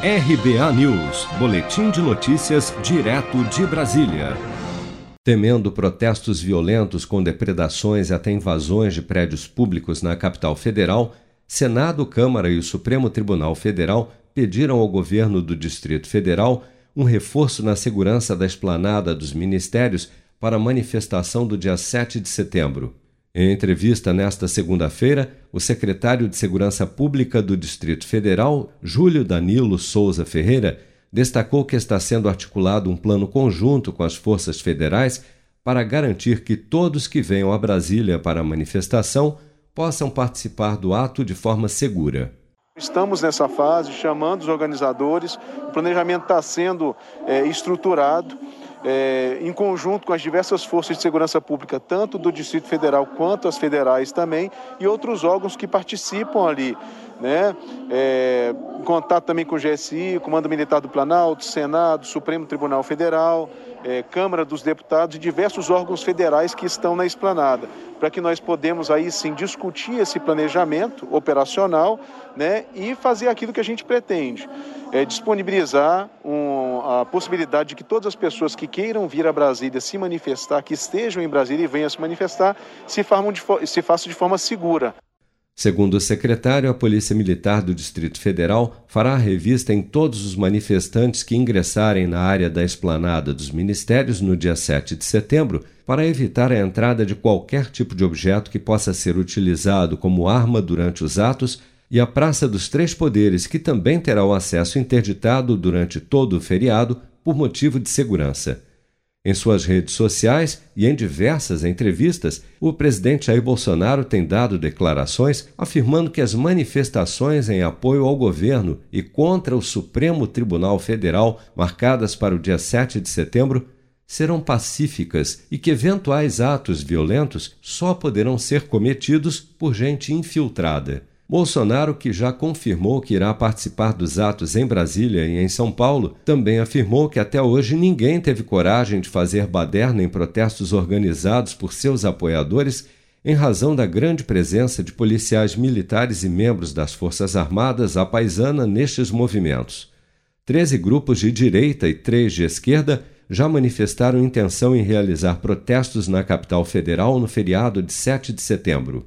RBA News, Boletim de Notícias, direto de Brasília. Temendo protestos violentos com depredações e até invasões de prédios públicos na capital federal, Senado, Câmara e o Supremo Tribunal Federal pediram ao governo do Distrito Federal um reforço na segurança da esplanada dos ministérios para a manifestação do dia 7 de setembro. Em entrevista nesta segunda-feira, o secretário de Segurança Pública do Distrito Federal, Júlio Danilo Souza Ferreira, destacou que está sendo articulado um plano conjunto com as forças federais para garantir que todos que venham a Brasília para a manifestação possam participar do ato de forma segura. Estamos nessa fase chamando os organizadores, o planejamento está sendo é, estruturado é, em conjunto com as diversas forças de segurança pública, tanto do Distrito Federal quanto as federais também, e outros órgãos que participam ali. Né? É, em contato também com o GSI, Comando Militar do Planalto, Senado, Supremo Tribunal Federal, é, Câmara dos Deputados e diversos órgãos federais que estão na esplanada, para que nós podemos aí sim discutir esse planejamento operacional né, e fazer aquilo que a gente pretende, é, disponibilizar um, a possibilidade de que todas as pessoas que queiram vir a Brasília se manifestar, que estejam em Brasília e venham se manifestar, se, de, se façam de forma segura. Segundo o secretário, a Polícia Militar do Distrito Federal fará revista em todos os manifestantes que ingressarem na área da esplanada dos ministérios no dia 7 de setembro para evitar a entrada de qualquer tipo de objeto que possa ser utilizado como arma durante os atos e a Praça dos Três Poderes, que também terá o acesso interditado durante todo o feriado por motivo de segurança. Em suas redes sociais e em diversas entrevistas, o presidente Jair Bolsonaro tem dado declarações afirmando que as manifestações em apoio ao governo e contra o Supremo Tribunal Federal, marcadas para o dia 7 de setembro, serão pacíficas e que eventuais atos violentos só poderão ser cometidos por gente infiltrada. Bolsonaro, que já confirmou que irá participar dos atos em Brasília e em São Paulo, também afirmou que até hoje ninguém teve coragem de fazer baderna em protestos organizados por seus apoiadores em razão da grande presença de policiais militares e membros das Forças Armadas à paisana nestes movimentos. Treze grupos de direita e três de esquerda já manifestaram intenção em realizar protestos na capital federal no feriado de 7 de setembro.